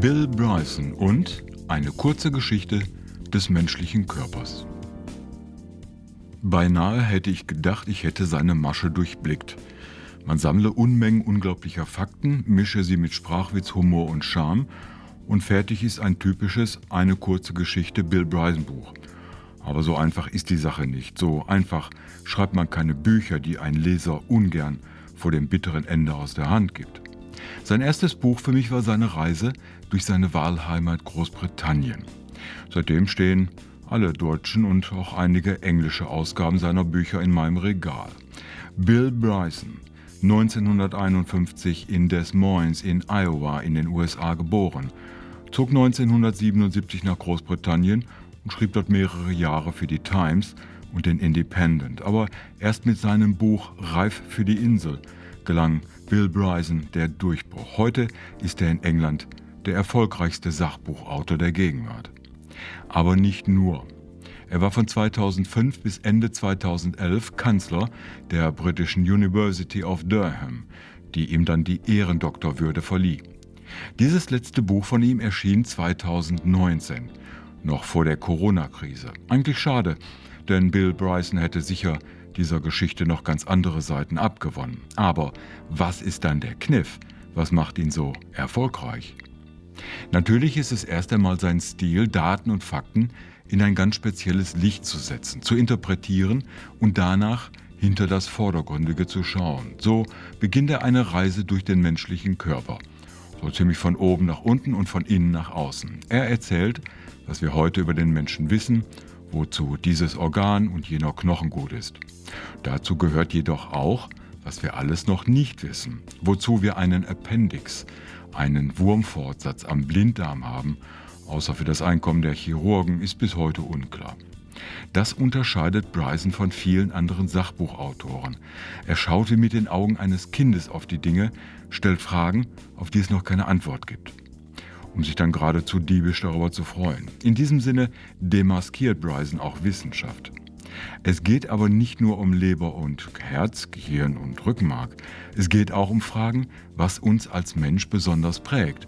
Bill Bryson und eine kurze Geschichte des menschlichen Körpers. Beinahe hätte ich gedacht, ich hätte seine Masche durchblickt. Man sammle Unmengen unglaublicher Fakten, mische sie mit Sprachwitz, Humor und Charme und fertig ist ein typisches eine kurze Geschichte Bill Bryson Buch. Aber so einfach ist die Sache nicht. So einfach schreibt man keine Bücher, die ein Leser ungern vor dem bitteren Ende aus der Hand gibt. Sein erstes Buch für mich war seine Reise durch seine Wahlheimat Großbritannien. Seitdem stehen alle deutschen und auch einige englische Ausgaben seiner Bücher in meinem Regal. Bill Bryson, 1951 in Des Moines in Iowa in den USA geboren, zog 1977 nach Großbritannien und schrieb dort mehrere Jahre für die Times und den Independent. Aber erst mit seinem Buch Reif für die Insel gelang Bill Bryson der Durchbruch. Heute ist er in England der erfolgreichste Sachbuchautor der Gegenwart. Aber nicht nur. Er war von 2005 bis Ende 2011 Kanzler der britischen University of Durham, die ihm dann die Ehrendoktorwürde verlieh. Dieses letzte Buch von ihm erschien 2019, noch vor der Corona-Krise. Eigentlich schade, denn Bill Bryson hätte sicher dieser Geschichte noch ganz andere Seiten abgewonnen. Aber was ist dann der Kniff? Was macht ihn so erfolgreich? Natürlich ist es erst einmal sein Stil, Daten und Fakten in ein ganz spezielles Licht zu setzen, zu interpretieren und danach hinter das Vordergründige zu schauen. So beginnt er eine Reise durch den menschlichen Körper. So ziemlich von oben nach unten und von innen nach außen. Er erzählt, was wir heute über den Menschen wissen, wozu dieses Organ und jener Knochen gut ist. Dazu gehört jedoch auch, was wir alles noch nicht wissen, wozu wir einen Appendix, einen Wurmfortsatz am Blinddarm haben, außer für das Einkommen der Chirurgen, ist bis heute unklar. Das unterscheidet Bryson von vielen anderen Sachbuchautoren. Er schaut wie mit den Augen eines Kindes auf die Dinge, stellt Fragen, auf die es noch keine Antwort gibt. Um sich dann geradezu diebisch darüber zu freuen. In diesem Sinne demaskiert Bryson auch Wissenschaft. Es geht aber nicht nur um Leber und Herz, Gehirn und Rückenmark. Es geht auch um Fragen, was uns als Mensch besonders prägt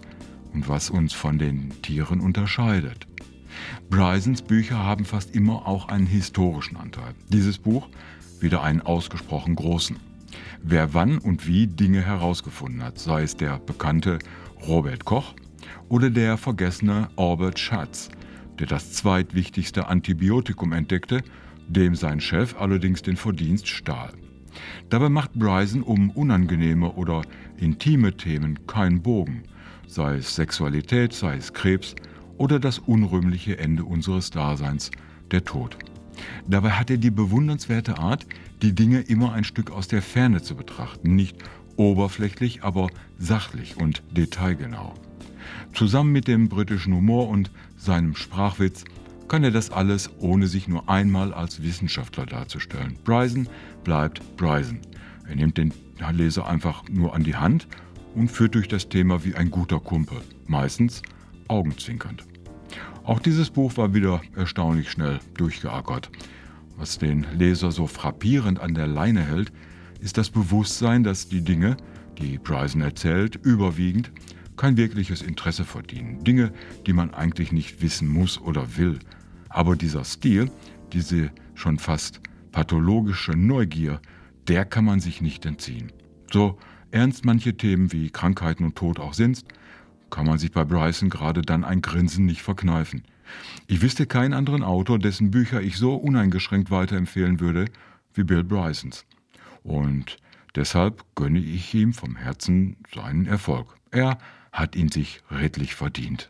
und was uns von den Tieren unterscheidet. Brysons Bücher haben fast immer auch einen historischen Anteil. Dieses Buch wieder einen ausgesprochen großen. Wer wann und wie Dinge herausgefunden hat, sei es der bekannte Robert Koch oder der vergessene Albert Schatz, der das zweitwichtigste Antibiotikum entdeckte dem sein Chef allerdings den Verdienst stahl. Dabei macht Bryson um unangenehme oder intime Themen keinen Bogen, sei es Sexualität, sei es Krebs oder das unrühmliche Ende unseres Daseins, der Tod. Dabei hat er die bewundernswerte Art, die Dinge immer ein Stück aus der Ferne zu betrachten, nicht oberflächlich, aber sachlich und detailgenau. Zusammen mit dem britischen Humor und seinem Sprachwitz kann er das alles, ohne sich nur einmal als Wissenschaftler darzustellen. Bryson bleibt Bryson. Er nimmt den Leser einfach nur an die Hand und führt durch das Thema wie ein guter Kumpel, meistens augenzwinkernd. Auch dieses Buch war wieder erstaunlich schnell durchgeackert. Was den Leser so frappierend an der Leine hält, ist das Bewusstsein, dass die Dinge, die Bryson erzählt, überwiegend kein wirkliches Interesse verdienen. Dinge, die man eigentlich nicht wissen muss oder will. Aber dieser Stil, diese schon fast pathologische Neugier, der kann man sich nicht entziehen. So ernst manche Themen wie Krankheiten und Tod auch sind, kann man sich bei Bryson gerade dann ein Grinsen nicht verkneifen. Ich wüsste keinen anderen Autor, dessen Bücher ich so uneingeschränkt weiterempfehlen würde wie Bill Brysons. Und deshalb gönne ich ihm vom Herzen seinen Erfolg. Er hat ihn sich redlich verdient.